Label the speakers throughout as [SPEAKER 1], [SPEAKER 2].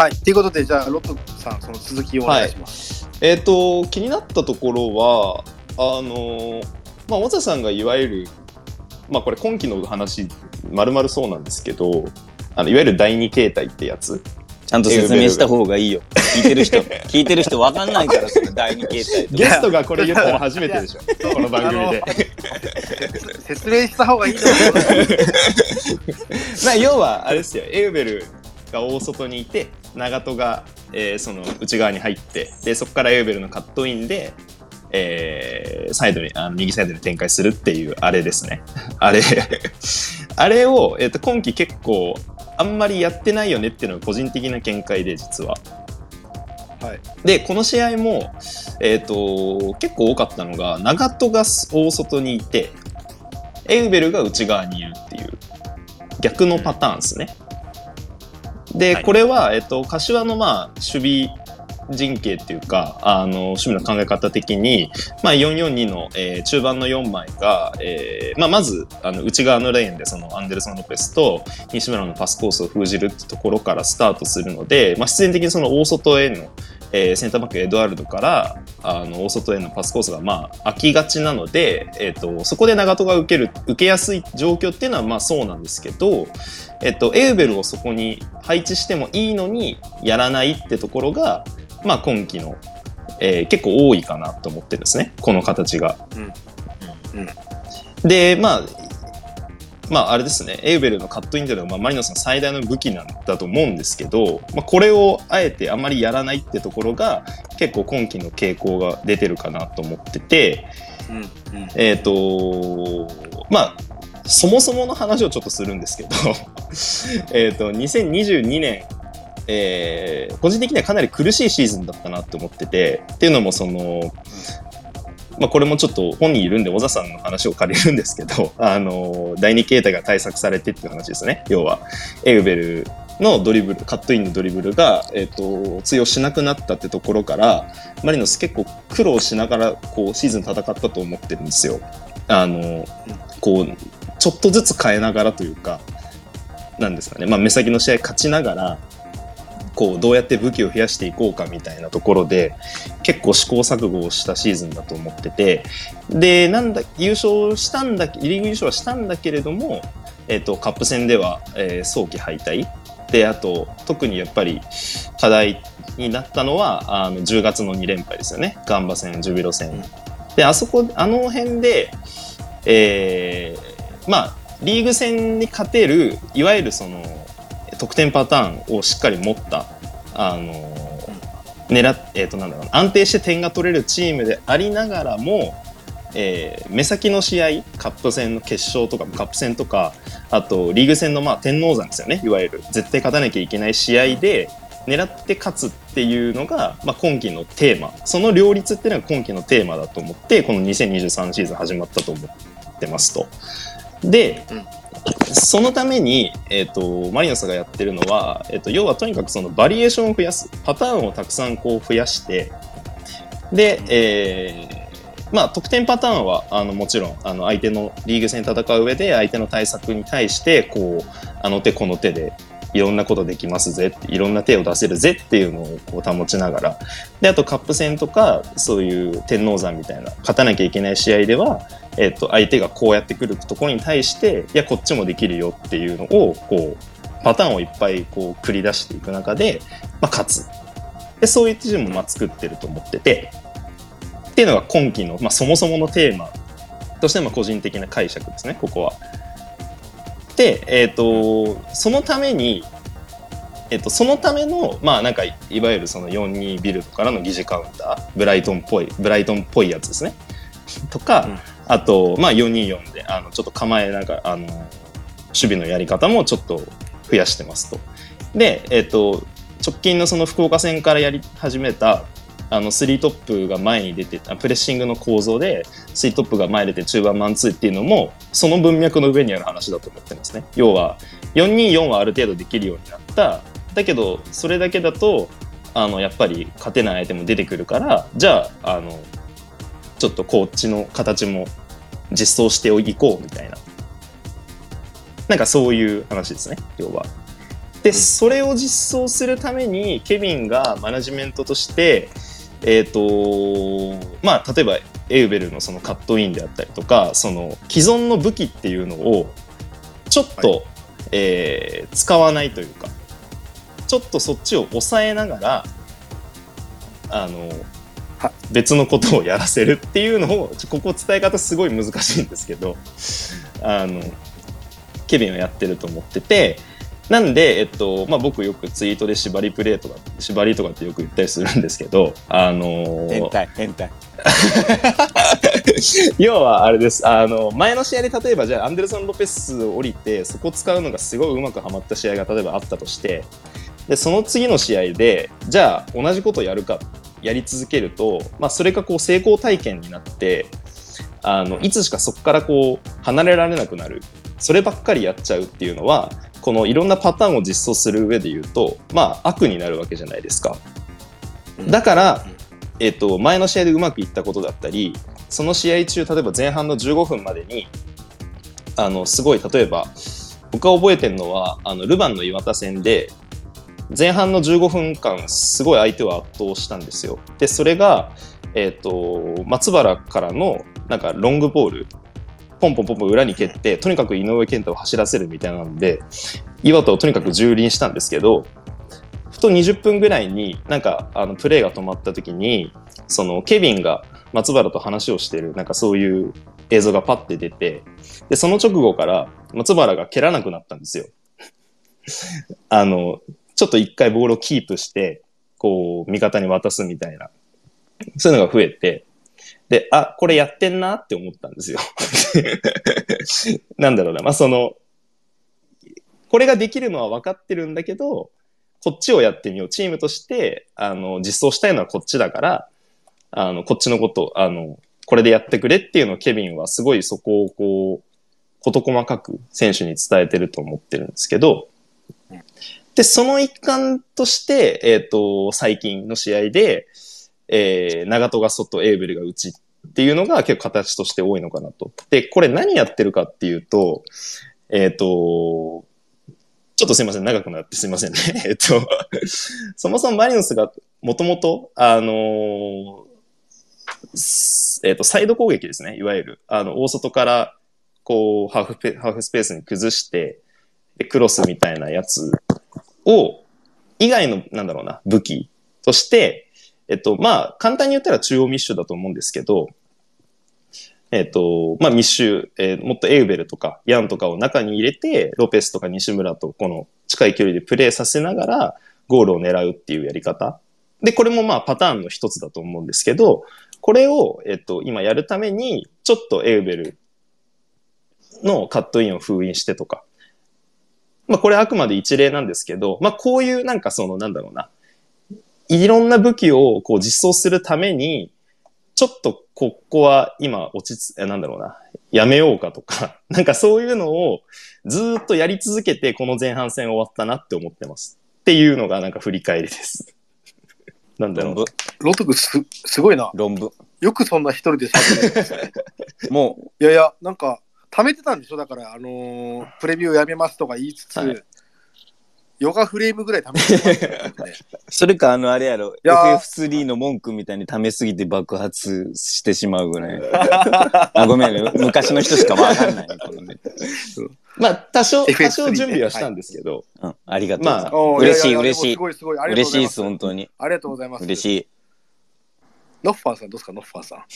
[SPEAKER 1] はい。ということで、じゃあ、ロットさん、その続きをお願いします。
[SPEAKER 2] えっ、と、気になったところは、あの、まあ、小田さんがいわゆる、まあ、これ今期の話、まるまるそうなんですけど、あのいわゆる第二形態ってやつ？
[SPEAKER 3] ちゃんと説明した方がいいよ。聞いてる人、聞いてる人わかんないから、その第二形態。
[SPEAKER 2] ゲストがこれ言ったの初めてでしょ、この番組で。
[SPEAKER 1] 説明した方がいいと
[SPEAKER 2] まあ、要は、あれですよ、エウベルが大外にいて、長門が、えーその内側に入って、で、そこからエウベルのカットインで、えーサイドに、あの右サイドに展開するっていう、あれですね。あれ、あれを、えっ、と、今季結構、あんまりやってないよねっていうのが個人的な見解で、実は。
[SPEAKER 1] はい。
[SPEAKER 2] で、この試合も、えっ、と、結構多かったのが、長門が大外にいて、エウベルが内側にいるっていう、逆のパターンですね。で、
[SPEAKER 1] はい。
[SPEAKER 2] これは、えっ、と、柏の、まあ、守備陣形っていうか、あの、守備の考え方的に、まあ、442の、えー中盤の4枚が、えーまあ、まず、あの、内側のレーンで、その、アンデルソン・ロペスと西村のパスコースを封じるってところからスタートするので、まあ、必然的にその大外への、えーセンターバックエドワルドからあの大外へのパスコースがまあ空きがちなので、えっとそこで長門が受ける受けやすい状況っていうのはまあそうなんですけど、えっとエウベルをそこに配置してもいいのにやらないってところが、まあ、今季の、えー結構多いかなと思ってですねこの形が。
[SPEAKER 1] うん
[SPEAKER 2] でまあまああれですね、エウベルのカットインというのは、まあ、マリノスの最大の武器なんだと思うんですけど、まあ、これをあえてあまりやらないってところが結構今季の傾向が出てるかなと思ってて、
[SPEAKER 1] うん。うん。
[SPEAKER 2] えっ、とまあそもそもの話をちょっとするんですけど えっと2022年えー個人的にはかなり苦しいシーズンだったなって思っててっていうのもその、まあ、これもちょっと本人いるんで小田さんの話を借りるんですけど あの第二形態が対策されてっていう話ですね要はエウベルのドリブルカットインのドリブルが、えっと通用しなくなったってところからマリノス結構苦労しながらこうシーズン戦ったと思ってるんですよ。あのこうちょっとずつ変えながらというかなんですかね、まあ、目先の試合勝ちながらこうどうやって武器を増やしていこうかみたいなところで結構試行錯誤をしたシーズンだと思っててでなんだ優勝したんだリーグ優勝はしたんだけれども、えっとカップ戦では、えー早期敗退。であと特にやっぱり課題になったのはあの10月の2連敗ですよね。ガンバ戦ジュビロ戦。であそこあの辺で、えーまあリーグ戦に勝てるいわゆるその得点パターンをしっかり持ったあの狙っえーとなんだろう安定して点が取れるチームでありながらも、えー目先の試合カップ戦の決勝とかカップ戦とかあとリーグ戦のまあ天王山ですよね。いわゆる絶対勝たなきゃいけない試合で狙って勝つっっていうのが、まあ、今季のテーマその両立っていうのが今季のテーマだと思ってこの2023シーズン始まったと思ってますと。で、そのために、えっとマリノスがやってるのは、えっと要はとにかくそのバリエーションを増やすパターンをたくさんこう増やしてで、えーまあ、得点パターンはあのもちろんあの相手のリーグ戦戦う上で相手の対策に対してこうあの手この手でいろんなことできますぜ。いろんな手を出せるぜっていうのをこう保ちながら。であとカップ戦とかそういう天王山みたいな勝たなきゃいけない試合では、えっと相手がこうやってくるところに対していやこっちもできるよっていうのをこうパターンをいっぱいこう繰り出していく中で、まあ、勝つ。でそういうチームもま作ってると思ってて。っていうのが今期の、まあ、そもそものテーマとしての個人的な解釈ですねここは。で、えっとそのために、えっとそのためのまあなんかいいわゆるその42ビルドからの疑似カウンターブライトンっぽいブライトンっぽいやつですね。とか、
[SPEAKER 1] うん
[SPEAKER 2] あと、まあ、424であのちょっと構えながらあの守備のやり方もちょっと増やしてますと。で、えっと直近のその福岡戦からやり始めたあの3トップが前に出てあプレッシングの構造で3トップが前に出て中盤マンツーっていうのもその文脈の上にある話だと思ってますね。要は424はある程度できるようになっただけどそれだけだとあのやっぱり勝てない相手も出てくるからじゃああのちょっとこっちの形も実装していこうみたいななんかそういう話ですね要は。で、それを実装するために、ケビンがマネジメントとして、えっ、と、まあ、例えば、エウベルのそのカットインであったりとか、その既存の武器っていうのを、ちょっと、
[SPEAKER 1] は
[SPEAKER 2] えー使わないというか、ちょっとそっちを抑えながら、あの
[SPEAKER 1] は、
[SPEAKER 2] 別のことをやらせるっていうのを、ここ伝え方すごい難しいんですけど、あの、ケビンはやってると思ってて、なんで、えっと、まあ、僕よくツイートで縛りプレーとか、縛りとかってよく言ったりするんですけど、あの
[SPEAKER 3] 変態、変態。
[SPEAKER 2] 要はあれです。あの、前の試合で例えばじゃあアンデルソン・ロペスを降りて、そこ使うのがすごいうまくはまった試合が例えばあったとして、で、その次の試合で、じゃあ同じことをやるか、やり続けると、まあそれがこう成功体験になって、あの、いつしかそこからこう離れられなくなる。そればっかりやっちゃうっていうのは、このいろんなパターンを実装する上で言うと、まあ悪になるわけじゃないですか。だから、えっと、前の試合でうまくいったことだったり、その試合中、例えば前半の15分までに、あの、すごい、例えば、僕が覚えてるのは、あの、ルヴァンの岩田戦で、前半の15分間、すごい相手を圧倒したんですよ。で、それが、えっ、と、松原からの、なんか、ロングボール、ポンポンポンポン裏に蹴って、とにかく井上健太を走らせるみたいなので、岩田をとにかく蹂躙したんですけど、ふと20分ぐらいになんかあのプレーが止まった時にそのケビンが松原と話をしてるなんかそういう映像がパッて出てでその直後から松原が蹴らなくなったんですよ。あのちょっと一回ボールをキープしてこう味方に渡すみたいなそういうのが増えてであこれやってんなって思ったんですよ。なんだろうなまあそのこれができるのは分かってるんだけどこっちをやってみよう。チームとして、あの、実装したいのはこっちだから、あの、こっちのこと、あの、これでやってくれっていうのをケビンはすごいそこをこう、事細かく選手に伝えてると思ってるんですけど、で、その一環として、えっ、と、最近の試合で、えー、長戸が外、エーベルが内っていうのが結構形として多いのかなと。で、これ何やってるかっていうと、えっ、と、ちょっとすいません、長くなってすいませんね。えっと、そもそもマリノスがもともと、あのーえっと、サイド攻撃ですね、いわゆる。あの、大外から、こう、ハーフペ、ハーフスペースに崩して、でクロスみたいなやつを、以外の、なんだろうな、武器として、えっと、まあ、簡単に言ったら中央密集だと思うんですけど、えっと、まあ、密集、えーもっとエウベルとか、ヤンとかを中に入れて、ロペスとか西村とこの近い距離でプレーさせながら、ゴールを狙うっていうやり方。で、これもまあパターンの一つだと思うんですけど、これを、えっと、今やるために、ちょっとエウベルのカットインを封印してとか。まあ、これあくまで一例なんですけど、まあ、こういうなんかその、なんだろうな、いろんな武器をこう実装するために、ちょっとここは今落ち着、えなんだろうな、やめようかとか、なんかそういうのをずーっとやり続けてこの前半戦終わったなって思ってます。っていうのがなんか振り返りです。なんだろう。
[SPEAKER 1] ロトクすすごいな。
[SPEAKER 3] 論文。
[SPEAKER 1] よくそんな一人で喋れるね。
[SPEAKER 3] も
[SPEAKER 1] いやいや、なんか、貯めてたんでしょ？だから、あのープレビューやめますとか言いつつ、
[SPEAKER 2] はい
[SPEAKER 1] ヨガフレームぐらい貯めてましたよね。
[SPEAKER 3] う、それかあのあれやろ、
[SPEAKER 1] いやー
[SPEAKER 3] FF3 の文句みたいに溜めすぎて爆発してしまうぐらい。あ、ごめんね。昔の人しかわかんないね、このね。
[SPEAKER 2] まあ、多少、多少準備はしたんですけど、
[SPEAKER 3] うん、ありがとうございます。
[SPEAKER 2] ま
[SPEAKER 1] おー
[SPEAKER 3] 嬉しい嬉しい
[SPEAKER 1] でもすごいすごい。ありがとうございます。
[SPEAKER 3] 嬉しいです、本当に。
[SPEAKER 1] ありがとうございます。
[SPEAKER 3] 嬉しい。
[SPEAKER 1] ノッファーさんどうですか、ノッファーさん。
[SPEAKER 4] そ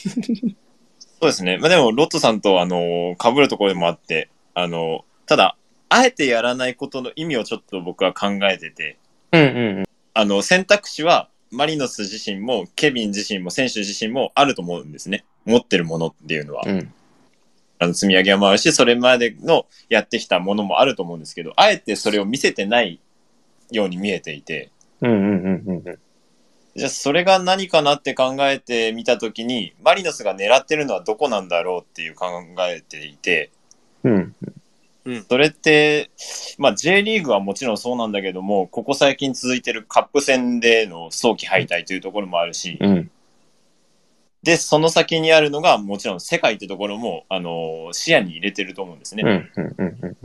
[SPEAKER 4] うですね。まあでも、ロットさんと、あの、被るところでもあって、あの、ただ、あえてやらないことの意味をちょっと僕は考えてて、
[SPEAKER 2] うんうん
[SPEAKER 4] あの、選択肢は、マリノス自身も、ケビン自身も、選手自身もあると思うんですね。持ってるものっていうのは。
[SPEAKER 2] うん。うん。
[SPEAKER 4] あの、積み上げもあるし、それまでのやってきたものもあると思うんですけど、あえてそれを見せてないように見えていて、
[SPEAKER 2] うんうんうんうんうん。
[SPEAKER 4] じゃあそれが何かなって考えてみたときに、マリノスが狙ってるのはどこなんだろうっていう考えていて、
[SPEAKER 2] うん。
[SPEAKER 4] それって、まあ J リーグはもちろんそうなんだけども、ここ最近続いてるカップ戦での早期敗退というところもあるし、
[SPEAKER 2] うん。
[SPEAKER 4] で、その先にあるのがもちろん世界ってところも、あの視野に入れてると思うんですね。
[SPEAKER 2] うんうんうんうん。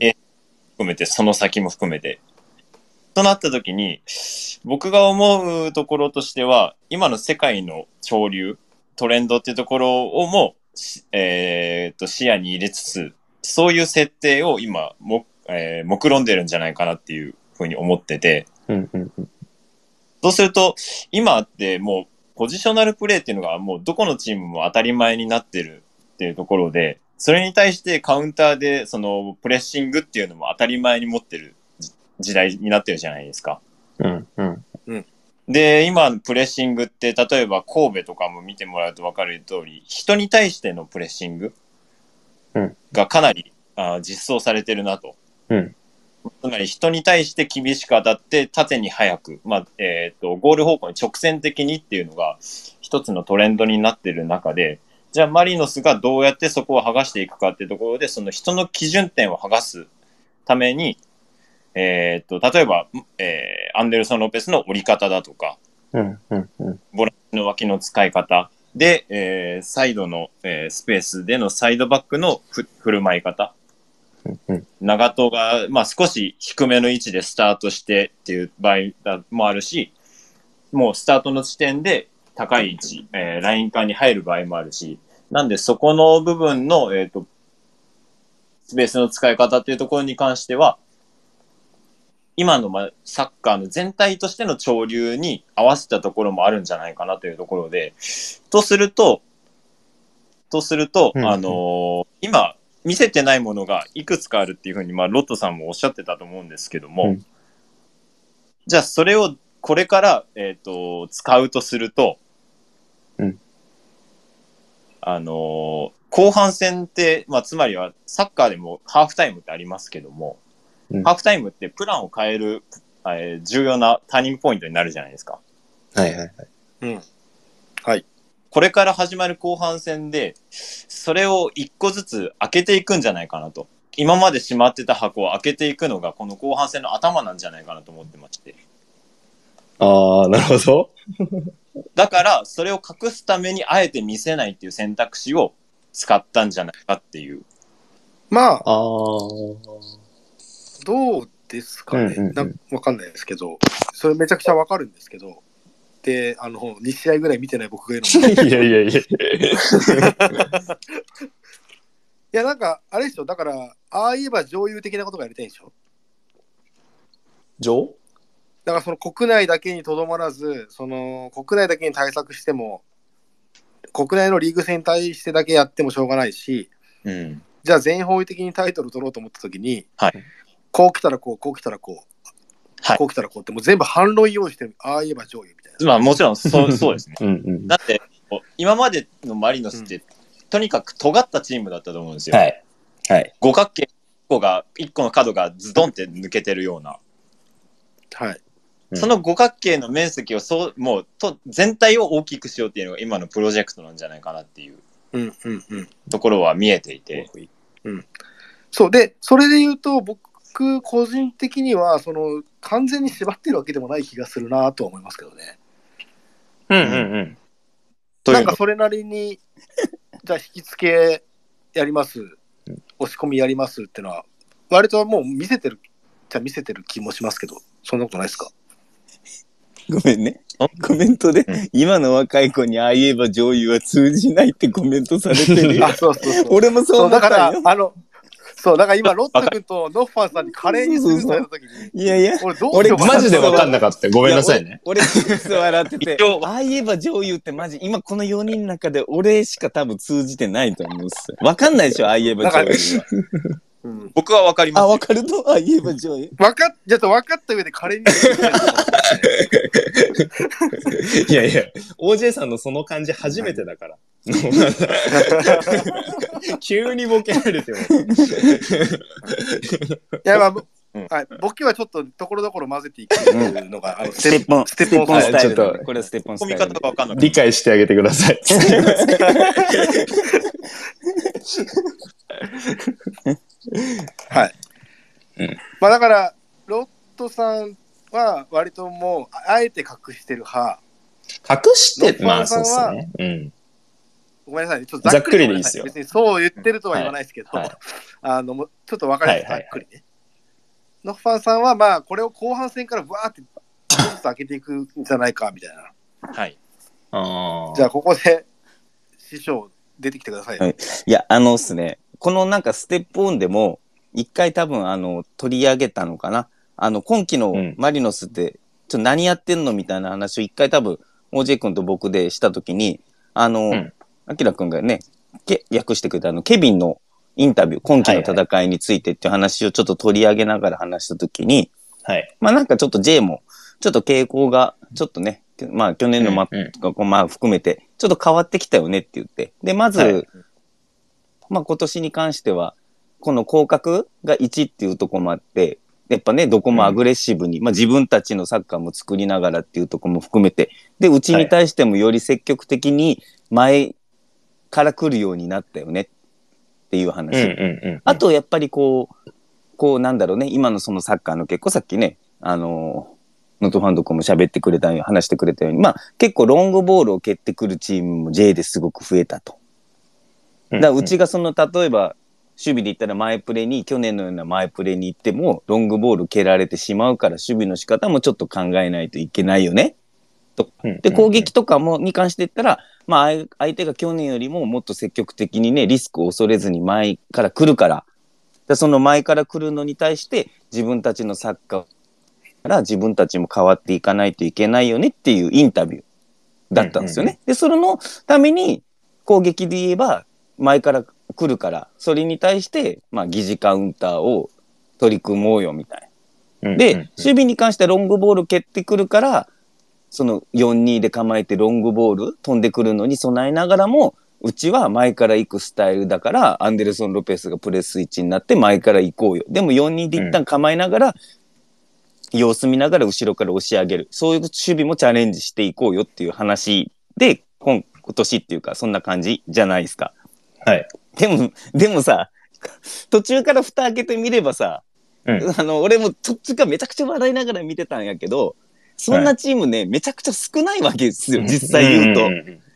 [SPEAKER 4] 含めて、その先も含めて。となった時に、僕が思うところとしては、今の世界の潮流、トレンドっていうところをも、しえー、と視野に入れつつ、そういう設定を今も、えー、目論んでるんじゃないかなっていうふうに思ってて、
[SPEAKER 2] うんうんうん。
[SPEAKER 4] そうすると、今ってもう、ポジショナルプレーっていうのがもうどこのチームも当たり前になってるっていうところで、それに対してカウンターでそのプレッシングっていうのも当たり前に持ってるじ時代になってるじゃないですか。
[SPEAKER 2] うんうん。
[SPEAKER 4] で、今のプレッシングって、例えば神戸とかも見てもらうと分かる通り、人に対してのプレッシング
[SPEAKER 2] うん
[SPEAKER 4] がかなり、あー実装されてるなと。
[SPEAKER 2] うん。
[SPEAKER 4] つまり人に対して厳しく当たって縦に速く、まあ、えっ、と、ゴール方向に直線的にっていうのが一つのトレンドになってる中で、じゃあマリノスがどうやってそこを剥がしていくかっていうところで、その人の基準点を剥がすために、えっ、と、例えば、えーアンデルソン・ロペスの折り方だとか、
[SPEAKER 2] うんうんうん。
[SPEAKER 4] ボランチの脇の使い方で、えーサイドの、えースペースでのサイドバックのふ振る舞い方。
[SPEAKER 2] うん
[SPEAKER 4] 長戸が、まあ、少し低めの位置でスタートしてっていう場合もあるし、もうスタートの地点で高い位置、えーライン間に入る場合もあるし、なんでそこの部分の、えっ、と、スペースの使い方っていうところに関しては、今のまあサッカーの全体としての潮流に合わせたところもあるんじゃないかなというところで、とすると、とすると、
[SPEAKER 2] うんうん。
[SPEAKER 4] あのー今、見せてないものがいくつかあるっていうふうに、まあ、ロットさんもおっしゃってたと思うんですけども、
[SPEAKER 2] うん。
[SPEAKER 4] じゃあそれをこれから、えっ、と、使うとすると、
[SPEAKER 2] うん。
[SPEAKER 4] あのー後半戦って、まあ、つまりはサッカーでもハーフタイムってありますけども、
[SPEAKER 2] うん
[SPEAKER 4] ハーフタイムってプランを変える、えー重要なターニングポイントになるじゃないですか。
[SPEAKER 2] はいはいはい。
[SPEAKER 1] うん。
[SPEAKER 4] これから始まる後半戦で、それを一個ずつ開けていくんじゃないかなと。今まで閉まってた箱を開けていくのが、この後半戦の頭なんじゃないかなと思ってまして。
[SPEAKER 2] ああ、なるほど。
[SPEAKER 4] だから、それを隠すためにあえて見せないっていう選択肢を使ったんじゃないかっていう。
[SPEAKER 1] まあ、
[SPEAKER 2] ああ。
[SPEAKER 1] どうですかね？
[SPEAKER 2] うんうんうん
[SPEAKER 1] なんわかんないですけど、それめちゃくちゃわかるんですけど、で、あの、2試合ぐらい見てない僕が言うのも。い
[SPEAKER 2] いやいやいや。
[SPEAKER 1] や、なんか、あれでしょ、だから、ああ言えば上優的なことがやりたいんでしょ？
[SPEAKER 2] 上
[SPEAKER 1] だからその国内だけにとどまらず、その国内だけに対策しても、国内のリーグ戦に対してだけやってもしょうがないし、
[SPEAKER 4] うん。
[SPEAKER 1] じゃあ全方位的にタイトル取ろうと思ったときに、
[SPEAKER 4] はい
[SPEAKER 1] こう来たらこう、こう来たらこう、
[SPEAKER 4] はい
[SPEAKER 1] こう来たらこうって、もう全部反論用意してる、ああ言えば上位みたいな。
[SPEAKER 4] まあもちろんそう、そうですね。
[SPEAKER 2] うんうん。
[SPEAKER 4] だって、今までのマリノスって、とにかく尖ったチームだったと思うんですよ。
[SPEAKER 2] はい。はい。
[SPEAKER 4] 五角形1個が、一個の角がズドンって抜けてるような。
[SPEAKER 1] はい。
[SPEAKER 2] うん
[SPEAKER 4] その五角形の面積をそう、もうと、全体を大きくしようっていうのが今のプロジェクトなんじゃないかなっていう
[SPEAKER 1] うんうんうん。
[SPEAKER 4] ところは見えていて。
[SPEAKER 1] そう、で、それで言うと、僕、個人的には、その、完全に縛ってるわけでもない気がするなとは思いますけどね。
[SPEAKER 2] うんうんうん。
[SPEAKER 4] というの
[SPEAKER 1] なんかそれなりに、じゃあ引き付けやります、押し込みやりますってのは、割ともう見せてる、じゃあ見せてる気もしますけど、そんなことないですか？
[SPEAKER 3] ごめんね。コメントで、
[SPEAKER 4] うん
[SPEAKER 3] 今の若い子にああ言えば女優は通じないってコメントされてるよ
[SPEAKER 1] あ、。そうそうそう。
[SPEAKER 3] 俺もそう思った
[SPEAKER 1] だから
[SPEAKER 3] よ。、
[SPEAKER 1] あの、そう、だから今、ロット君とノッファンさんに華麗にスルーされたときに、
[SPEAKER 3] いやいや、
[SPEAKER 1] 俺どうしようかな
[SPEAKER 2] マジで分かんなかった。ごめんなさいね。
[SPEAKER 3] 俺、俺笑ってて
[SPEAKER 4] 一応、
[SPEAKER 3] ああ言えば女優ってマジ、今この4人の中で俺しか多分通じてないと思うっす。わかんないでしょ、ああ言えば女優は。
[SPEAKER 1] うん
[SPEAKER 4] 僕はわかります
[SPEAKER 3] あ、
[SPEAKER 4] よ。
[SPEAKER 3] わかると ああ言えば女優
[SPEAKER 1] 分かっ、ちょっと分かった上で華麗にスルーされたかもしれない
[SPEAKER 2] いやいや、OJ さんのその感じ初めてだから。急にボケられても。
[SPEAKER 1] いや、まあ、
[SPEAKER 4] うん
[SPEAKER 1] はい、ボケはちょっとところどころ混ぜていくのが、あの
[SPEAKER 3] ステッポン、
[SPEAKER 1] ステッポン
[SPEAKER 3] スタイル
[SPEAKER 2] はいちょっと。
[SPEAKER 3] これはステッポンスタイル
[SPEAKER 4] 方がわかんない。
[SPEAKER 2] 理解してあげてください。
[SPEAKER 1] はい。
[SPEAKER 2] うん
[SPEAKER 1] まあだから、ロットさんは割ともう、ああえて隠してる派。
[SPEAKER 2] 隠して、
[SPEAKER 1] ノッ
[SPEAKER 2] まあ
[SPEAKER 1] パンさんは
[SPEAKER 2] そうですね。うん。
[SPEAKER 1] ごめんなさいね、ちょっとざっくり
[SPEAKER 2] でいいっすよ
[SPEAKER 1] 別にそう言ってるとは言わないですけど、
[SPEAKER 2] はいはい
[SPEAKER 1] あのもうちょっと分かりやすくざ
[SPEAKER 2] はいはい
[SPEAKER 1] っくりね。のファンさんは、まあ、これを後半戦からぶわーって、ちょっと開けていくんじゃないか、みたいな。
[SPEAKER 4] はい。
[SPEAKER 2] あ
[SPEAKER 1] じゃあ、ここで、師匠、出てきてくださいよ。
[SPEAKER 3] はいいや、あのっすね、このなんかステップオンでも、一回多分あの、取り上げたのかな。あの、今季の
[SPEAKER 2] うん
[SPEAKER 3] マリノスって、ちょっと何やってんのみたいな話を一回多分、OJ 君と僕でしたときに、あの
[SPEAKER 2] うん、
[SPEAKER 3] アキラ君がね、け訳してくれたあの、ケビンのインタビュー、今季の戦いについてっていう話をちょっと取り上げながら話したときに、
[SPEAKER 2] はい。
[SPEAKER 3] まあなんかちょっと J も、ちょっと傾向が、ちょっとね、まあ去年のマッ
[SPEAKER 2] うんうん
[SPEAKER 3] プとか、まあ含めて、ちょっと変わってきたよねって言って。で、まず、
[SPEAKER 2] はい
[SPEAKER 3] まあ今年に関しては、この降格が1っていうところもあって、やっぱね、どこもアグレッシブに、まあ自分たちのサッカーも作りながらっていうところも含めて、で、うちに対してもより積極的に前から来るようになったよねっていう話。
[SPEAKER 2] うんうんうん。
[SPEAKER 3] あと、やっぱりこう、こうなんだろうね、今のそのサッカーの結構さっきね、あのー、ノットファンド君も喋ってくれたように、話してくれたように、まあ結構ロングボールを蹴ってくるチームも J ですごく増えたと。だからうちがその、例えば、守備で言ったら前プレーに、去年のような前プレーに行っても、ロングボール蹴られてしまうから、守備の仕方もちょっと考えないといけないよね。で、攻撃とかも、に関して言ったら、まあ、相相手が去年よりももっと積極的にね、リスクを恐れずに前から来るから、でその前から来るのに対して、自分たちのサッカーから自分たちも変わっていかないといけないよねっていうインタビューだったんですよね。で、それのために、攻撃で言えば、前から来るから、それに対して、まあ、疑似カウンターを取り組もうよみたいな。で、守備に関してはロングボール蹴ってくるから、その4-2で構えてロングボール飛んでくるのに備えながらも、うちは前から行くスタイルだから、アンデルソン・ロペスがプレス位置になって前から行こうよ。でも4-2で一旦構えながら、様子見ながら後ろから押し上げる。そういう守備もチャレンジしていこうよっていう話で、今今年っていうか、そんな感じじゃないですか。
[SPEAKER 2] はい。
[SPEAKER 3] でも、でもさ、途中から蓋開けてみればさ、
[SPEAKER 2] うん。
[SPEAKER 3] あの、俺も途中からめちゃくちゃ笑いながら見てたんやけど、そんなチームね、めちゃくちゃ少ないわけですよ、実際言うと。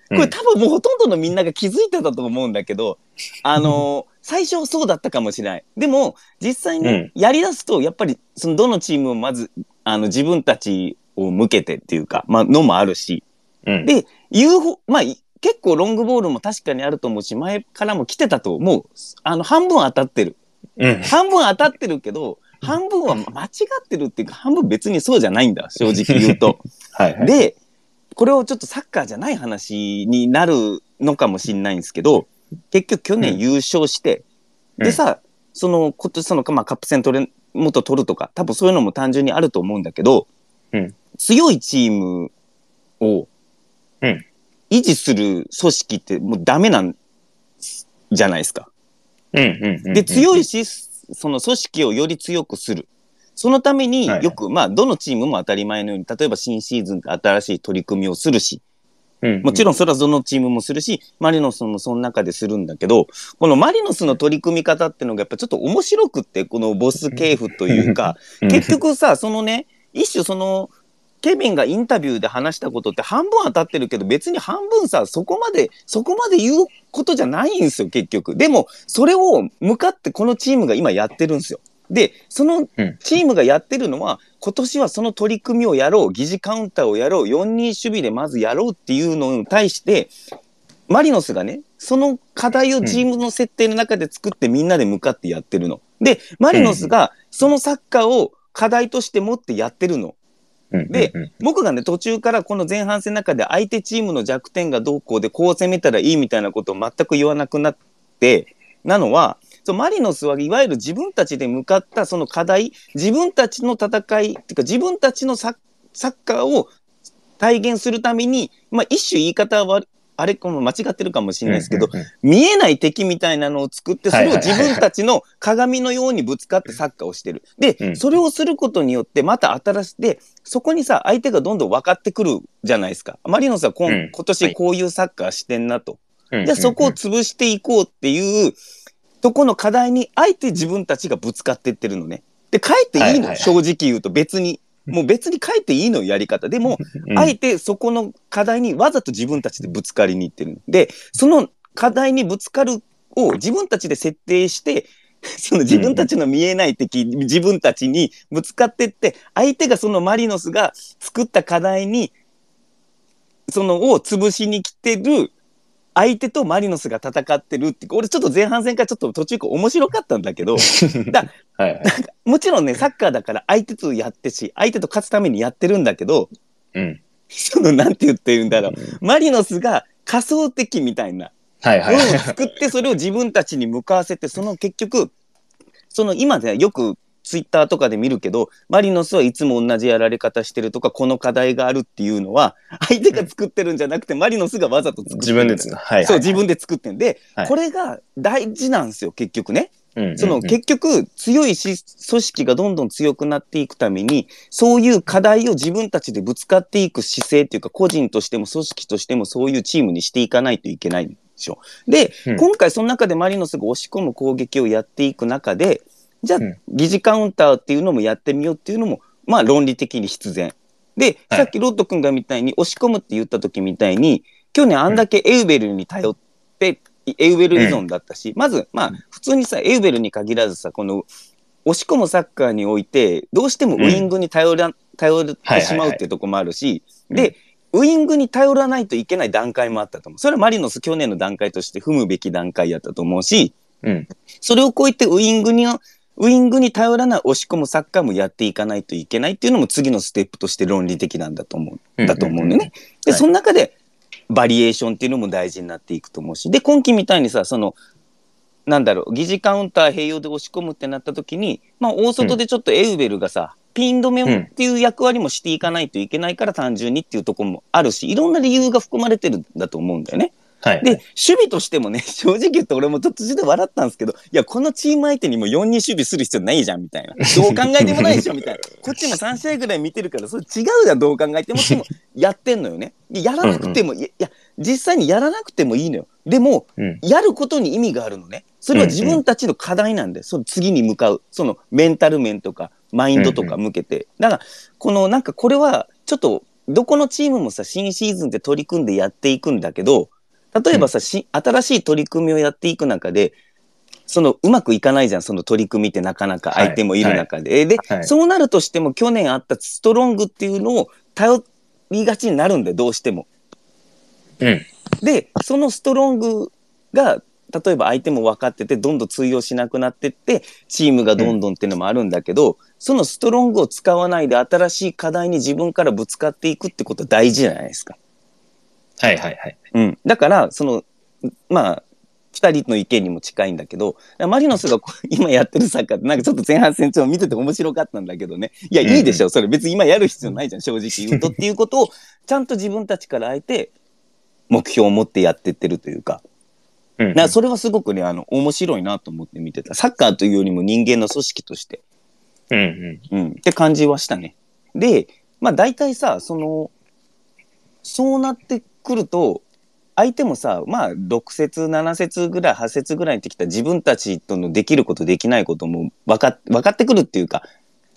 [SPEAKER 3] これ多分もうほとんどのみんなが気づいてたと思うんだけど、あのー 最初はそうだったかもしれない。でも、実際ね、やりだすと、やっぱり、そのどのチームもまず、あの、自分たちを向けてっていうか、まあ、のもあるし、
[SPEAKER 2] うん。
[SPEAKER 3] で、言うほ、まあ、い結構ロングボールも確かにあると思うし、前からも来てたと思う。あの、半分当たってる。
[SPEAKER 2] うん。
[SPEAKER 3] 半分当たってるけど、半分は間違ってるっていうか、半分別にそうじゃないんだ、正直言うと。
[SPEAKER 2] はいはい。
[SPEAKER 3] で、これをちょっとサッカーじゃない話になるのかもしれないんですけど、結局去年優勝して、
[SPEAKER 2] うん
[SPEAKER 3] でさ、その、今年その、まあ、カップ戦取れ、もっと取るとか、多分そういうのも単純にあると思うんだけど、
[SPEAKER 2] うん
[SPEAKER 3] 強いチームを
[SPEAKER 2] うん
[SPEAKER 3] 維持する組織ってもうダメなんじゃないですか。
[SPEAKER 2] うんうんうん。
[SPEAKER 3] で、強いし、その組織をより強くする。そのために
[SPEAKER 2] はい
[SPEAKER 3] よく、まあ、どのチームも当たり前のように、例えば新シーズンで新しい取り組みをするし、
[SPEAKER 2] うん、
[SPEAKER 3] もちろんそれはどのチームもするし、マリノスもその中でするんだけど、このマリノスの取り組み方っていうのがやっぱちょっと面白くって、このボス系譜というか、
[SPEAKER 2] うん、
[SPEAKER 3] 結局さ、そのね、一種その、ケビンがインタビューで話したことって半分当たってるけど、別に半分さ、そこまで、そこまで言うことじゃないんですよ、結局。でも、それを向かってこのチームが今やってるんですよ。で、その
[SPEAKER 2] うん
[SPEAKER 3] チームがやってるのは、今年はその取り組みをやろう、疑似カウンターをやろう、4-2守備でまずやろうっていうのに対して、マリノスがね、その課題をチームの設定の中で作ってみんなで向かってやってるの。で、マリノスがそのサッカーを課題として持ってやってるの。で、僕がね、途中からこの前半戦の中で相手チームの弱点がどうこうでこう攻めたらいいみたいなことを全く言わなくなって、なのは、そのマリノスはいわゆる自分たちで向かったその課題、自分たちの戦い、っていうか自分たちのサッサッカーを体現するために、まあ一種言い方はあれこの間違ってるかもしれないですけど、
[SPEAKER 2] うんうん
[SPEAKER 3] 見えない敵みたいなのを作って、それを自分たちの鏡のようにぶつかってサッカーをしてる。で、
[SPEAKER 2] うん
[SPEAKER 3] それをすることによって、また新しい、で、そこにさ、相手がどんどん分かってくるじゃないですか。マリノスは今,、
[SPEAKER 2] うん
[SPEAKER 3] 今年こういうサッカーしてんなと。
[SPEAKER 2] うん
[SPEAKER 3] じゃあそこを潰していこうっていうとこの課題に、あえて自分たちがぶつかっていってるのね。で、帰っていいの、
[SPEAKER 2] はいはいはい
[SPEAKER 3] 正直言うと別に。もう別に帰っていいのやり方。でも、
[SPEAKER 2] うん
[SPEAKER 3] あえてそこの課題にわざと自分たちでぶつかりに行ってるの。で、その課題にぶつかるを自分たちで設定して、その自分たちの見えない敵、自分たちにぶつかってって、相手がそのマリノスが作った課題に、そのを潰しに来てる相手とマリノスが戦ってるって、俺ちょっと前半戦からちょっと途中から面白かったんだけど、だ
[SPEAKER 2] はいはい。
[SPEAKER 3] もちろんね、サッカーだから相手とやってし、相手と勝つためにやってるんだけど、
[SPEAKER 2] うん。
[SPEAKER 3] その、なんて言ってるんだろう。マリノスが仮想的みたいな
[SPEAKER 2] はいはい。
[SPEAKER 3] を作って、それを自分たちに向かわせて、その結局、その今でよくツイッターとかで見るけど、マリノスはいつも同じやられ方してるとか、この課題があるっていうのは、相手が作ってるんじゃなくて、マリノスがわざと作ってる。
[SPEAKER 2] 自分で。はいはい。
[SPEAKER 3] そう、自分で作ってんで、
[SPEAKER 2] はい
[SPEAKER 3] これが大事なんですよ、結局ね。
[SPEAKER 2] うん。
[SPEAKER 3] その結局強いし組織がどんどん強くなっていくためにそういう課題を自分たちでぶつかっていく姿勢っていうか個人としても組織としてもそういうチームにしていかないといけないんでしょ。で、
[SPEAKER 2] うん
[SPEAKER 3] 今回その中でマリノスが押し込む攻撃をやっていく中でじゃあ
[SPEAKER 2] うん
[SPEAKER 3] 疑似カウンターっていうのもやってみようっていうのもまあ論理的に必然。で、
[SPEAKER 2] はい
[SPEAKER 3] さっきロッド君がみたいに押し込むって言った時みたいに去年あんだけエウベルに頼って、エウベル依存だったし、まずまあ普通にさエウベルに限らずさこの押し込むサッカーにおいてどうしてもウイングに頼ら、頼ってしまうっていうところもあるし、で、ウイングに頼らないといけない段階もあったと思う。それはマリノス去年の段階として踏むべき段階やったと思うし、
[SPEAKER 2] うん。
[SPEAKER 3] それを超えてウイングに、ウイングに頼らない押し込むサッカーもやっていかないといけないっていうのも次のステップとして論理的なんだと思う。だと思うんだよね。で、
[SPEAKER 2] はい
[SPEAKER 3] その中でバリエーションっていうのも大事になっていくと思うし、で、今季みたいにさ、その、なんだろう、疑似カウンター併用で押し込むってなった時に、まあ大外でちょっとエウベルがさ、ピン止めっていう役割もしていかないといけないから単純にっていうところもあるし、いろんな理由が含まれてるんだと思うんだよね。
[SPEAKER 2] はい。
[SPEAKER 3] で、守備としてもね、正直言って俺も途中で笑ったんですけど、いや、このチーム相手にも4人守備する必要ないじゃん、みたいな。どう考えてもないでしょ、みたいな。こっちも3試合ぐらい見てるから、それ違うじゃん、どう考えても。でも、やってんのよね。でやらなくても、いやいや、実際にやらなくてもいいのよ。でも、
[SPEAKER 2] うん。
[SPEAKER 3] やることに意味があるのね。それは自分たちの課題なんで、その次に向かう、そのメンタル面とか、マインドとか向けて。だから、このなんかこれは、ちょっと、どこのチームもさ、新シーズンで取り組んでやっていくんだけど、例えばさ、し新しい取り組みをやっていく中で、そのうまくいかないじゃん、その取り組みってなかなか
[SPEAKER 2] はい
[SPEAKER 3] 相手もいる中で。で、
[SPEAKER 2] はい
[SPEAKER 3] そうなるとしても去年あったストロングっていうのを頼りがちになるんで、どうしても。
[SPEAKER 2] うん。
[SPEAKER 3] で、そのストロングが、例えば相手も分かってて、どんどん通用しなくなってって、チームがどんどんっていうのもあるんだけど、そのストロングを使わないで新しい課題に自分からぶつかっていくってことは大事じゃないですか。
[SPEAKER 2] はいはいはい。
[SPEAKER 3] うん。だから、その、まあ、二人の意見にも近いんだけど、マリノスが今やってるサッカーって、なんかちょっと前半戦長見てて面白かったんだけどね。いや、いいでしょ。それ別に今やる必要ないじゃん、正直言うと。っていうことを、ちゃんと自分たちからあえて、目標を持ってやってってるというか。
[SPEAKER 2] うん。
[SPEAKER 3] だからそれはすごくね、あの、面白いなと思って見てた。サッカーというよりも人間の組織として。
[SPEAKER 2] うんうん。
[SPEAKER 3] うん。って感じはしたね。で、まあ大体さ、その、そうなってくると、相手もさ、まあ6節、7節ぐらい、8節ぐらいにってきたら自分たちとのできることできないことも分かっ分かってくるっていうか、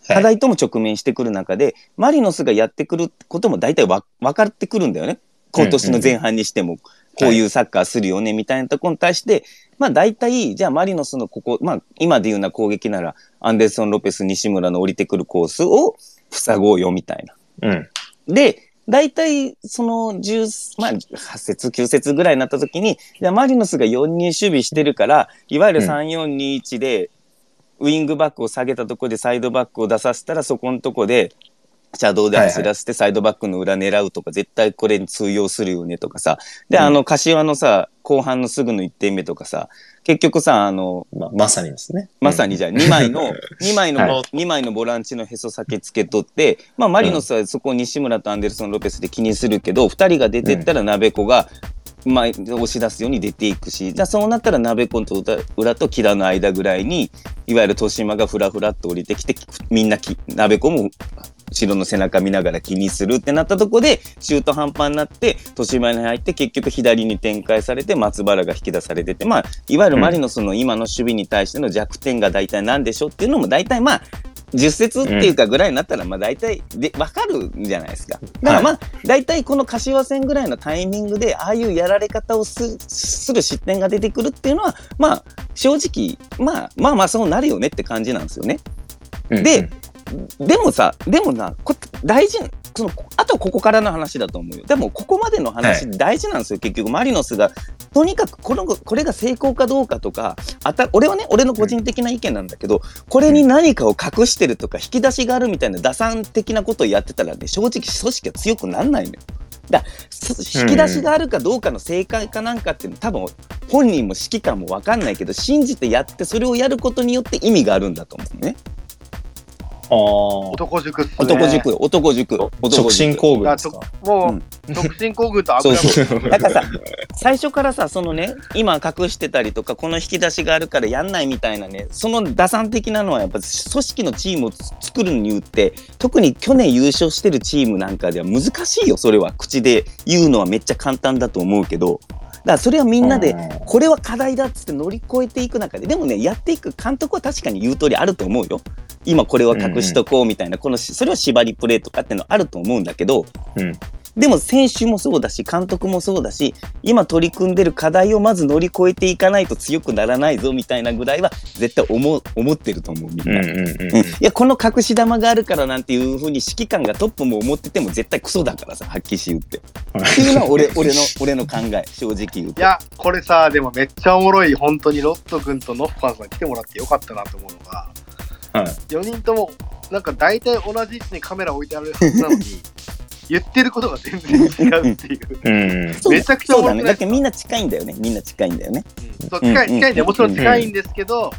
[SPEAKER 3] 課題とも直面してくる中で、マリノスがやってくることも大体わ分かってくるんだよね。今年の前半にしても、こういうサッカーするよね、みたいなところに対して、まあ大体、じゃあマリノスのここ、まあ今で言うな攻撃なら、アンデルソン・ロペス、西村の降りてくるコースを塞ごうよ、みたいな。
[SPEAKER 2] うん。
[SPEAKER 3] で、大体、その10、まあ、8節、9節ぐらいになった時に、じゃあマリノスが4人守備してるから、いわゆる
[SPEAKER 2] うん。
[SPEAKER 3] 3-4-2-1で、ウイングバックを下げたところでサイドバックを出させたら、そこのとこで、シャドウで走らせてサイドバックの裏狙うとか、絶対これに通用するよねとかさ。で、
[SPEAKER 2] うん。
[SPEAKER 3] あの、柏のさ、後半のすぐの1点目とかさ、結局さ、あの、
[SPEAKER 2] まあ、まさにですね。
[SPEAKER 3] まさにじゃあ2枚の、2枚の、
[SPEAKER 2] は
[SPEAKER 3] 二枚のボランチのへそ先つけとって、まあマリノスはそこを西村とアンデルソン・ロペスで気にするけど、2人が出てったら鍋子が、前押し出すように出ていくし、じゃあそうなったら鍋子と裏裏と木田の間ぐらいに、いわゆる豊島がふらふらっと降りてきて、みんなき鍋子も後ろの背中見ながら気にするってなったとこで、シュート半端になって、豊島に入って、結局左に展開されて、松原が引き出されてて、まあ、いわゆるマリノスの今の守備に対しての弱点が大体何でしょうっていうのも大体まあ、10節っていうかぐらいになったら、まあ大体で分かるんじゃないですか。だからまあ、大体この柏戦ぐらいのタイミングで、ああいうやられ方をすする失点が出てくるっていうのは、まあ、正直、まあまあまあそうなるよねって感じなんですよね。
[SPEAKER 2] うん
[SPEAKER 3] で、でもさ、でもな、こ大事、その、あとここからの話だと思うよ。でも、ここまでの話大事なんですよ、結局。マリノスが、とにかくこの、これが成功かどうかとか、あた、俺はね、俺の個人的な意見なんだけど、これに何かを隠してるとか、引き出しがあるみたいな打算的なことをやってたらね、正直組織は強くなんないのよ。だそ引き出しがあるかどうかの正解かなんかっていうの多分本人も指揮官も分かんないけど信じてやってそれをやることによって意味があるんだと思うね。
[SPEAKER 2] ああ。
[SPEAKER 1] 男塾っすね。
[SPEAKER 3] 男塾よ、男塾。男塾
[SPEAKER 2] 直進行軍
[SPEAKER 1] だと
[SPEAKER 2] ですか？
[SPEAKER 1] も
[SPEAKER 3] う
[SPEAKER 1] 直進行軍と油
[SPEAKER 3] そうそう
[SPEAKER 1] も。
[SPEAKER 3] だからさ、最初からさ、そのね、今隠してたりとか、この引き出しがあるからやんないみたいなね、その打算的なのはやっぱ組織のチームを作るによって、特に去年優勝してるチームなんかでは難しいよ、それは。口で言うのはめっちゃ簡単だと思うけど、だからそれはみんなで、これは課題だっつって乗り越えていく中で、でもね、やっていく監督は確かに言う通りあると思うよ。今これは隠しとこうみたいな、このし、それは縛りプレーとかっていうのあると思うんだけど、
[SPEAKER 2] うん。
[SPEAKER 3] でも選手もそうだし、監督もそうだし、今取り組んでる課題をまず乗り越えていかないと強くならないぞみたいなぐらいは絶対思う思ってると思う、みんな。
[SPEAKER 2] うんうんうん
[SPEAKER 3] うんいや、この隠し玉があるからなんていうふうに指揮官がトップも思ってても絶対クソだからさ、はっきり言って。っていうのは俺俺の俺の考え、正直言うと。
[SPEAKER 1] いや、これさ、でもめっちゃおもろい、本当にロット君とノッファンさん来てもらってよかったなと思うのが、
[SPEAKER 2] はい。
[SPEAKER 1] 4人とも、なんか大体同じ位置にカメラ置いてあるはずなのに、言ってることが全然違うっていう。
[SPEAKER 2] うん。
[SPEAKER 1] めちゃくちゃ
[SPEAKER 3] そうだね。
[SPEAKER 1] 面白い
[SPEAKER 3] だってみんな近いんだよね。みんな近いんだよね。
[SPEAKER 1] うんそう近い近いんで、
[SPEAKER 3] うん
[SPEAKER 1] もちろん近いんですけど、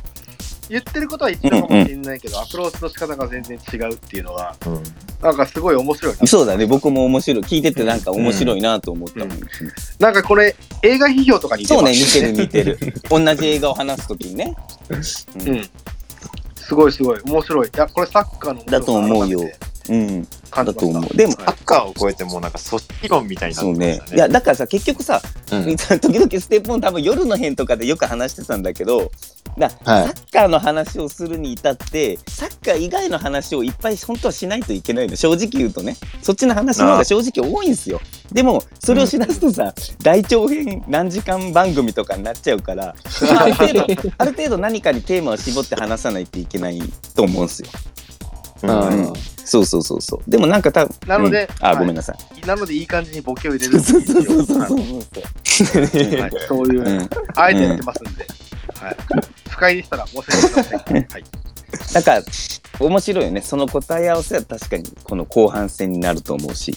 [SPEAKER 1] 言ってることは一緒かもしれないけど、アプローチの仕方が全然違うっていうのが、
[SPEAKER 4] うん
[SPEAKER 1] なんかすごい面白いな。
[SPEAKER 3] そうだね。僕も面白い。聞いててなんか面白いなと思ったもん。
[SPEAKER 1] うんなんかこれ、映画批評とかに似て
[SPEAKER 3] そうね、似てる似てる。同じ映画を話すときにね。
[SPEAKER 1] うん。すごいすごい、面白い。いや、これサッカーの
[SPEAKER 3] だと思うようん。だと思うでも
[SPEAKER 4] サッカーを超えてもうなんか組織論みたいになっ
[SPEAKER 3] そう
[SPEAKER 4] てました。ね。
[SPEAKER 3] ねいや、だからさ、結局さ、
[SPEAKER 2] うん
[SPEAKER 3] 時々ステップオン多分夜の辺とかでよく話してたんだけど、だ
[SPEAKER 2] はい
[SPEAKER 3] サッカーの話をするに至って、サッカー以外の話をいっぱい本当はしないといけないの。正直言うとね。そっちの話の方が正直多いんですよ。でも、それをしだすとさ、大長編何時間番組とかになっちゃうから、ある程度、ある程度何かにテーマを絞って話さないといけないと思うんですよ。
[SPEAKER 2] うん
[SPEAKER 3] そうそうそうそう。でもなんか多分、
[SPEAKER 1] なので
[SPEAKER 3] うんあ、
[SPEAKER 1] はい
[SPEAKER 3] ごめんなさい。
[SPEAKER 1] なのでいい感じにボケを入れる
[SPEAKER 3] そうそうそうそうそう。
[SPEAKER 1] ういう、
[SPEAKER 3] うん
[SPEAKER 1] あえてやってますんで、はい、不快でしたら申し訳ございません。はい、
[SPEAKER 3] なんか面白いよねその答え合わせは確かにこの後半戦になると思うし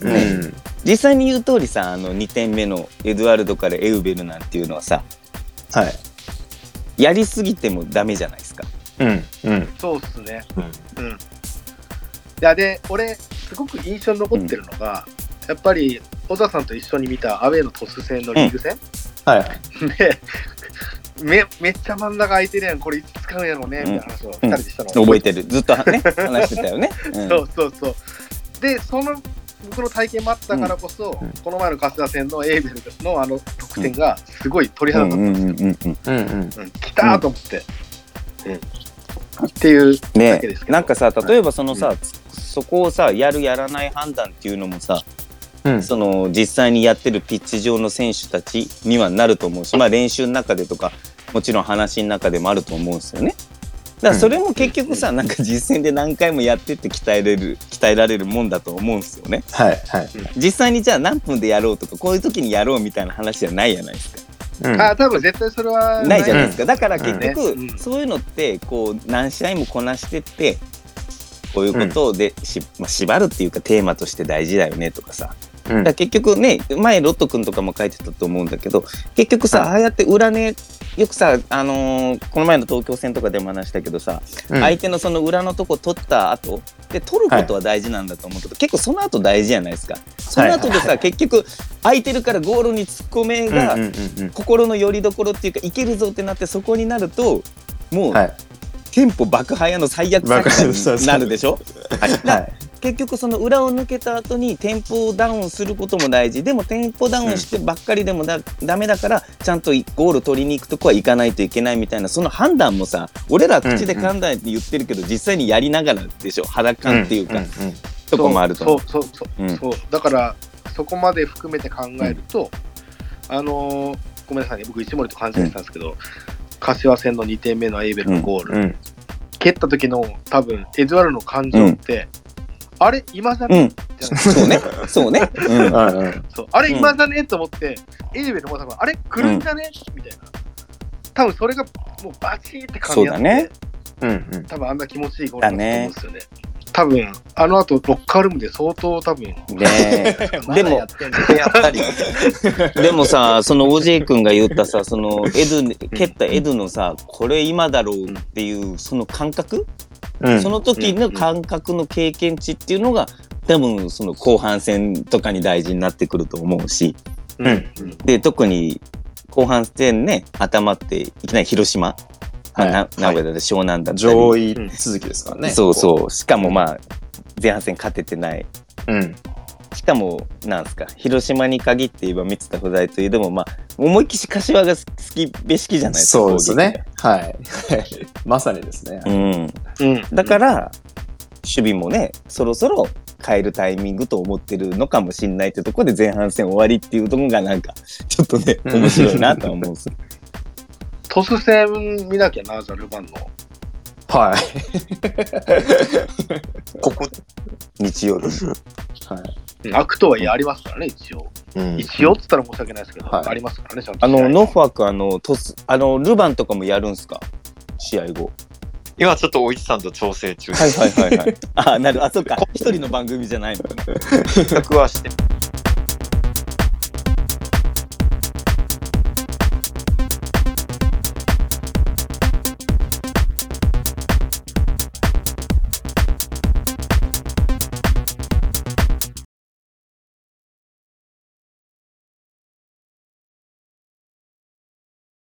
[SPEAKER 2] うん。
[SPEAKER 3] 実際に言う通りさあの2点目のエドワルドからエウベルなんていうのはさ
[SPEAKER 2] はい。
[SPEAKER 3] やりすぎてもダメじゃないですか。
[SPEAKER 2] うん。うん。
[SPEAKER 1] そうっすね。
[SPEAKER 4] うん
[SPEAKER 1] うん。いや、で、俺、すごく印象に残ってるのが、やっぱり、小田さんと一緒に見たアウェーのトス戦のリーグ戦、
[SPEAKER 2] はい。
[SPEAKER 1] で、めめっちゃ真ん中空いてるやん、これいつ使うんやろうね、みたいな話を二人でしたの、
[SPEAKER 3] 覚えてるずっとね 話してたよね。うん
[SPEAKER 1] そうそうそう。で、その僕の体験もあったからこそ、
[SPEAKER 2] うん
[SPEAKER 1] この前の春日戦のエーベルのあの得点がすごい鳥肌立ったんですよ。
[SPEAKER 3] うんうんうんうん
[SPEAKER 2] うん。うん。
[SPEAKER 1] うん、来たーと思って。うんっていうだ
[SPEAKER 3] ね。なんかさ例えばそのさ、そこをさやるやらない判断っていうのもさ
[SPEAKER 2] うん。
[SPEAKER 3] その実際にやってるピッチ上の選手たちにはなると思うし、まあ、練習の中でとかもちろん話の中でもあると思うんですよね。だからそれも結局さ、なんか実践で何回もやってって鍛えれる鍛えられるもんだと思うんですよね。
[SPEAKER 2] はい。はい。
[SPEAKER 3] 実際にじゃあ何分でやろうとかこういう時にやろうみたいな話じゃないじゃないですか。
[SPEAKER 2] うん。
[SPEAKER 1] あ、多分絶対それは
[SPEAKER 3] ない。じゃないですか。だから結局、そういうのってこう何試合もこなしてってこういうことでし、まあ、縛るっていうかテーマとして大事だよねとかさ。
[SPEAKER 2] うん。
[SPEAKER 3] だから結局ね前ロット君とかも書いてたと思うんだけど結局さ、
[SPEAKER 2] はい。
[SPEAKER 3] ああやって裏ねよくさ、あのーこの前の東京戦とかでも話したけどさ、
[SPEAKER 2] うん
[SPEAKER 3] 相手のその裏のとこ取った後で取ることは大事なんだと思うけど、結構その後大事じゃないですか。その後でさ、結局空いてるからゴールに突っ込めが、心の拠り所っていうかいけるぞってなってそこになるともう、
[SPEAKER 2] はい。
[SPEAKER 3] テンポ爆破屋の最悪になるでしょ？
[SPEAKER 2] はい。
[SPEAKER 3] 結局その裏を抜けた後にテンポダウンすることも大事。でもテンポダウンしてばっかりでもだ、ダメだからちゃんとゴール取りに行くとこは行かないといけないみたいなその判断もさ俺ら口で考えて言ってるけど、実際にやりながらでしょ。肌感っていうか、
[SPEAKER 2] んん
[SPEAKER 3] とこもあると。
[SPEAKER 1] そうそうそう、
[SPEAKER 3] うん。
[SPEAKER 1] そう。だからそこまで含めて考えると、あのーごめんなさいね。僕一森と勘違いしたんですけど、柏戦の2点目のエイベルのゴール、
[SPEAKER 2] うん。
[SPEAKER 1] 蹴った時の多分エドワルドの感情って、あれ今じゃね、
[SPEAKER 3] うん。そうね。そうね。うん。
[SPEAKER 1] そうあれ
[SPEAKER 3] うん
[SPEAKER 1] 今じゃねと思って、エイベルも多分あれ来るんじゃね、みたいな多分それがもうバチーって噛み合って
[SPEAKER 3] そうだね
[SPEAKER 2] うんうん。
[SPEAKER 1] 多分あんな気持ちいいゴールだと思うんですよね多分あの後ロッカールームで相当多分
[SPEAKER 3] ねえ。でも
[SPEAKER 1] やってんの。やっぱり。
[SPEAKER 3] でもさ、その OJ 君が言ったさ、そのエド、蹴ったエドのさ、これ今だろうっていう、その感覚、
[SPEAKER 2] うん。
[SPEAKER 3] その時の感覚の経験値っていうのが、多分その後半戦とかに大事になってくると思うし、
[SPEAKER 1] うん。うん
[SPEAKER 3] で、特に後半戦ね、頭っていきなり広島、まあ
[SPEAKER 2] はい
[SPEAKER 3] な名古屋で湘南だったり、
[SPEAKER 2] 上位続きですからね。
[SPEAKER 3] そうそう、しかもまあ、前半戦勝ててない。
[SPEAKER 2] う。うん。
[SPEAKER 3] しかも、なんすか、広島に限って言えば三田不在というでも、まあ、思いっきし柏が好き、べしきじゃないですか。
[SPEAKER 2] そうですね。はい。まさにですね。
[SPEAKER 3] うん。
[SPEAKER 1] うん
[SPEAKER 3] だから、守備もね、そろそろ変えるタイミングと思ってるのかもしんないってところで前半戦終わりっていうところがなんか、ちょっとね、
[SPEAKER 2] うん
[SPEAKER 3] 面白いなとは思うんです。
[SPEAKER 1] トス戦見なきゃなザルバンの
[SPEAKER 2] はい。
[SPEAKER 4] ここ、
[SPEAKER 3] 日曜日。
[SPEAKER 2] はい。
[SPEAKER 1] 悪とはいえありますからね一応
[SPEAKER 2] うん
[SPEAKER 1] 一応っつったら申し訳ないですけど、
[SPEAKER 2] はい
[SPEAKER 1] ありますからねちゃんと
[SPEAKER 3] あの、ノファク、あの、トス、あの、ルヴァンとかもやるんすか？試合後。
[SPEAKER 4] 今ちょっとおいちさんと調整中
[SPEAKER 3] はいはいはいはい。あ、なる、あ、そっか。一人の番組じゃないのかな。
[SPEAKER 4] 企画はして